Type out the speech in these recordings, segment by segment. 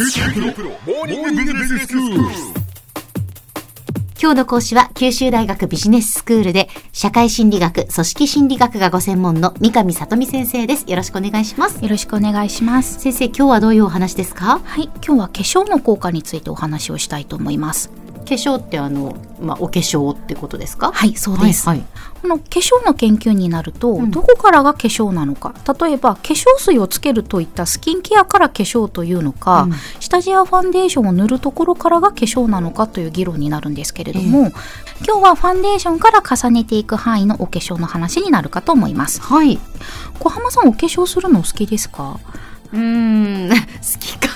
今日の講師は九州大学ビジネススクールで社会心理学、組織心理学がご専門の三上里美先生です。よろしくお願いします。よろしくお願いします。先生、今日はどういうお話ですか？はい、今日は化粧の効果についてお話をしたいと思います。化粧ってあの、まあ、お化粧ってことですか？はい、そうです。はい、この化粧の研究になると、ん。どこからが化粧なのか。例えば化粧水をつけるといったスキンケアから化粧というのか、うん。下地やファンデーションを塗るところからが化粧なのかという議論になるんですけれども、今日はファンデーションから重ねていく範囲のお化粧の話になるかと思います。はい。小浜さんお化粧するのお好きですか？うーん、好きか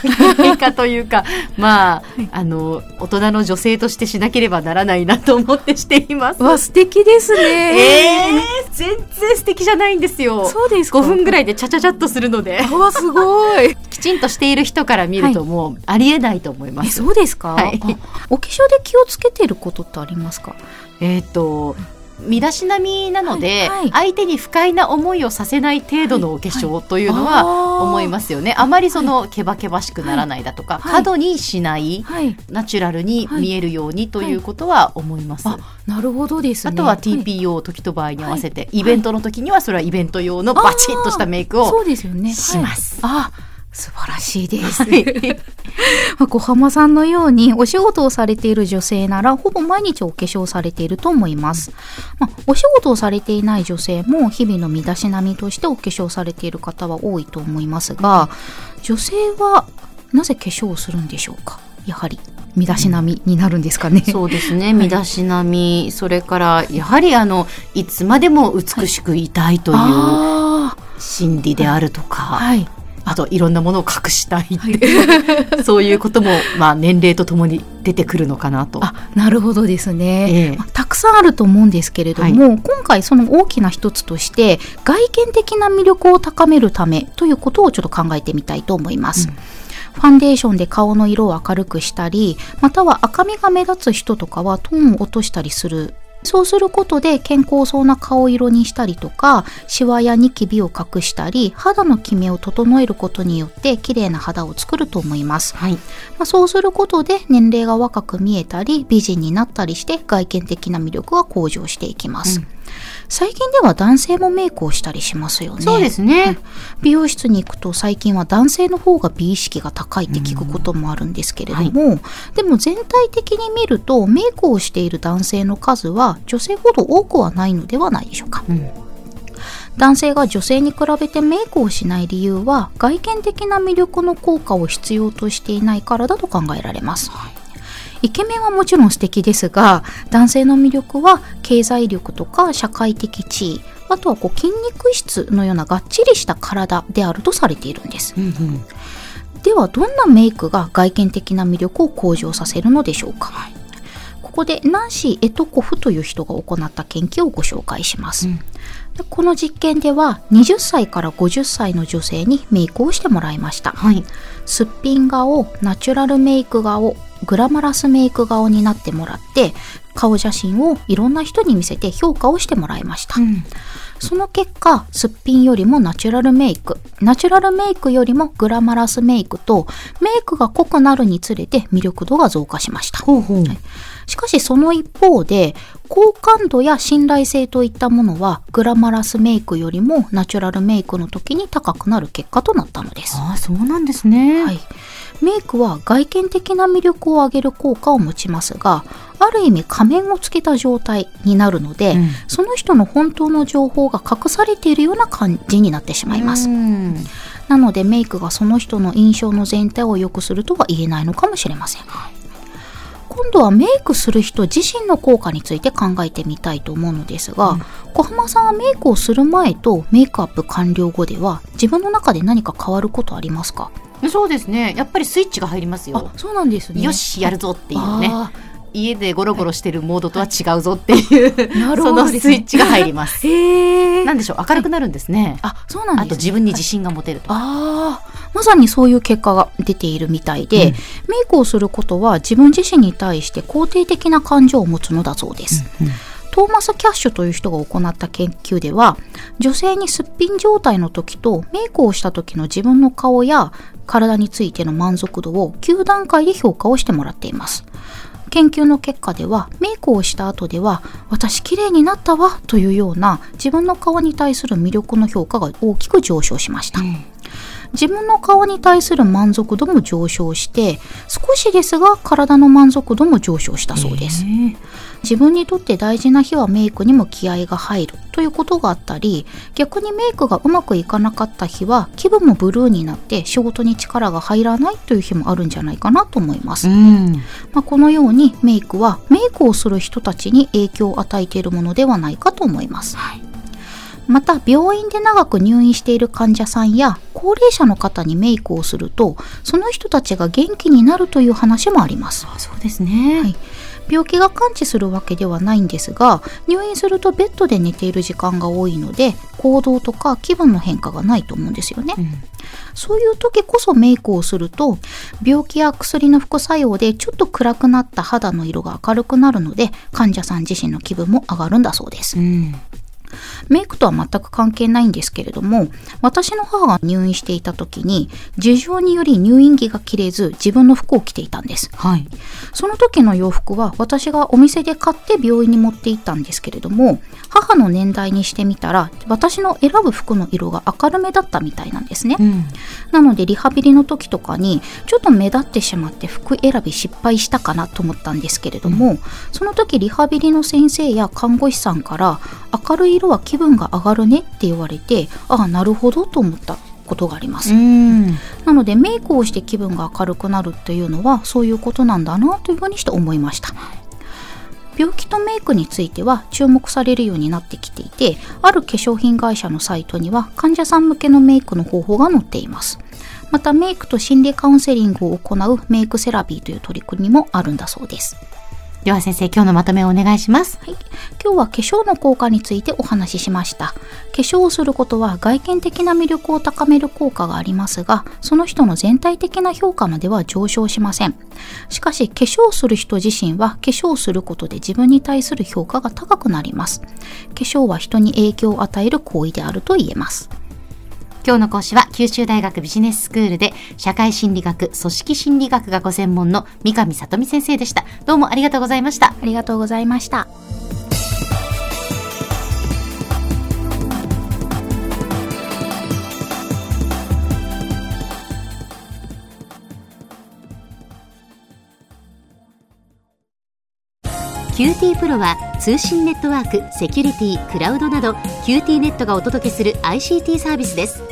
嫌いかというか、まあ、あの、大人の女性としてしなければならないなと思ってしています。わ素敵ですね。えー、全然素敵じゃないんですよ。そうですか。5分ぐらいでチャチャチャっとするので、わすごい。きちんとしている人から見るともうありえないと思いまえす。そうですか、はい。あお化粧で気をつけてることってありますか？えっ、と、身だしなみなので、はいはい。相手に不快な思いをさせない程度のお化粧というのは思いますよね。あまりそのケバケバしくならないだとか、はい。過度にしない、はい。ナチュラルに見えるようにということは思います。あなるほどですね。あとは TPO 時と場合に合わせて、イベントの時にはそれはイベント用のバチッとしたメイクをしますはい。あ素晴らしいです、小浜さんのようにお仕事をされている女性ならほぼ毎日お化粧されていると思います、まあ、お仕事をされていない女性も日々の身だしなみとしてお化粧されている方は多いと思いますが女性はなぜ化粧をするんでしょうか？やはり身だしなみになるんですかね、そうですね。身だしなみ、それからやはりあのいつまでも美しくいたいというあ心理であるとあか、はいあといろんなものを隠したいっていう、そういうことも、まあ、年齢とともに出てくるのかなと。あなるほどですね、ええ。まあたくさんあると思うんですけれども、はい。今回その大きな一つとして外見的な魅力を高めるためということをちょっと考えてみたいと思います。うん。ファンデーションで顔の色を明るくしたりまたは赤みが目立つ人とかはトーンを落としたりするそうすることで健康そうな顔色にしたりとかシワやニキビを隠したり肌のキメを整えることによって綺麗な肌を作ると思います。はい、まあ、そうすることで年齢が若く見えたり美人になったりして外見的な魅力が向上していきます、うん最近では男性もメイクをしたりしますよね。そうですね。美容室に行くと最近は男性の方が美意識が高いって聞くこともあるんですけれども、でも全体的に見るとメイクをしている男性の数は女性ほど多くはないのではないでしょうか。うん。男性が女性に比べてメイクをしない理由は外見的な魅力の効果を必要としていないからだと考えられます、イケメンはもちろん素敵ですが男性の魅力は経済力とか社会的地位あとはこう筋肉質のようながっちりした体であるとされているんです。うんうん。ではどんなメイクが外見的な魅力を向上させるのでしょうか、ここでナンシー・エトコフという人が行った研究をご紹介します、うん。でこの実験では20歳から50歳の女性にメイクをしてもらいました。はい、すっぴん顔ナチュラルメイク顔グラマラスメイク顔になってもらって顔写真をいろんな人に見せて評価をしてもらいました、うん。その結果、すっぴんよりもナチュラルメイク、ナチュラルメイクよりもグラマラスメイクと、メイクが濃くなるにつれて魅力度が増加しました。ほうほうしかしその一方で、好感度や信頼性といったものは、グラマラスメイクよりもナチュラルメイクの時に高くなる結果となったのです。ああそうなんですね。はい。メイクは外見的な魅力を上げる効果を持ちますが、ある意味仮面をつけた状態になるので、うんその人の本当の情報が隠されているような感じになってしまいます。うんなのでメイクがその人の印象の全体を良くするとは言えないのかもしれません。今度はメイクする人自身の効果について考えてみたいと思うのですが、小浜さんはメイクをする前とメイクアップ完了後では自分の中で何か変わることありますか？そうですね。やっぱりスイッチが入りますよあ。そうなんですね。よしやるぞっていうね。あ家でゴロゴロしてるモードとは違うぞっていう、なるそのスイッチが入ります。なんでしょう？明るくなるんですね。あ、そうなんです、ね。あと自分に自信が持てると。ああ、まさにそういう結果が出ているみたいで、うんメイクをすることは自分自身に対して肯定的な感情を持つのだそうです。トーマス・キャッシュという人が行った研究では女性にすっぴん状態の時とメイクをした時の自分の顔や体についての満足度を9段階で評価をしてもらっています研究の結果ではメイクをした後では私綺麗になったわというような自分の顔に対する魅力の評価が大きく上昇しました、うん。自分の顔に対する満足度も上昇して少しですが体の満足度も上昇したそうです、自分にとって大事な日はメイクにも気合が入るということがあったり逆にメイクがうまくいかなかった日は気分もブルーになって仕事に力が入らないという日もあるんじゃないかなと思います、まあ、このようにメイクはメイクをする人たちに影響を与えているものではないかと思います、はいまた病院で長く入院している患者さんや高齢者の方にメイクをするとその人たちが元気になるという話もあります。そうですね、はい、病気が完治するわけではないんですが入院するとベッドで寝ている時間が多いので行動とか気分の変化がないと思うんですよね、うん、そういう時こそメイクをすると病気や薬の副作用でちょっと暗くなった肌の色が明るくなるので患者さん自身の気分も上がるんだそうです、うんメイクとは全く関係ないんですけれども、私の母が入院していた時に、事情により入院着が着れず、自分の服を着ていたんです。はい。その時の洋服は私がお店で買って病院に持って行ったんですけれども、母の年代にしてみたら、私の選ぶ服の色が明るめだったみたいなんですね。うん、なので、リハビリの時とかに、ちょっと目立ってしまって服選び失敗したかなと思ったんですけれども、うん、その時リハビリの先生や看護師さんから、明るい色は気分が上がるねって言われてああなるほどと思ったことがあります。なのでメイクをして気分が明るくなるっていうのはそういうことなんだなというふうにして思いました。病気とメイクについては注目されるようになってきていてある化粧品会社のサイトには患者さん向けのメイクの方法が載っています。またメイクと心理カウンセリングを行うメイクセラピーという取り組みもあるんだそうですでは先生、今日のまとめをお願いします。はい。今日は化粧の効果についてお話ししました。化粧をすることは外見的な魅力を高める効果がありますが、その人の全体的な評価までは上昇しません。しかし、化粧する人自身は化粧することで自分に対する評価が高くなります。化粧は人に影響を与える行為であると言えます。今日の講師は九州大学ビジネススクールで社会心理学、組織心理学がご専門の三上里美先生でした。どうもありがとうございました。ありがとうございました。QT プロは通信ネットワーク、セキュリティ、クラウドなど QT ネットがお届けする ICT サービスです。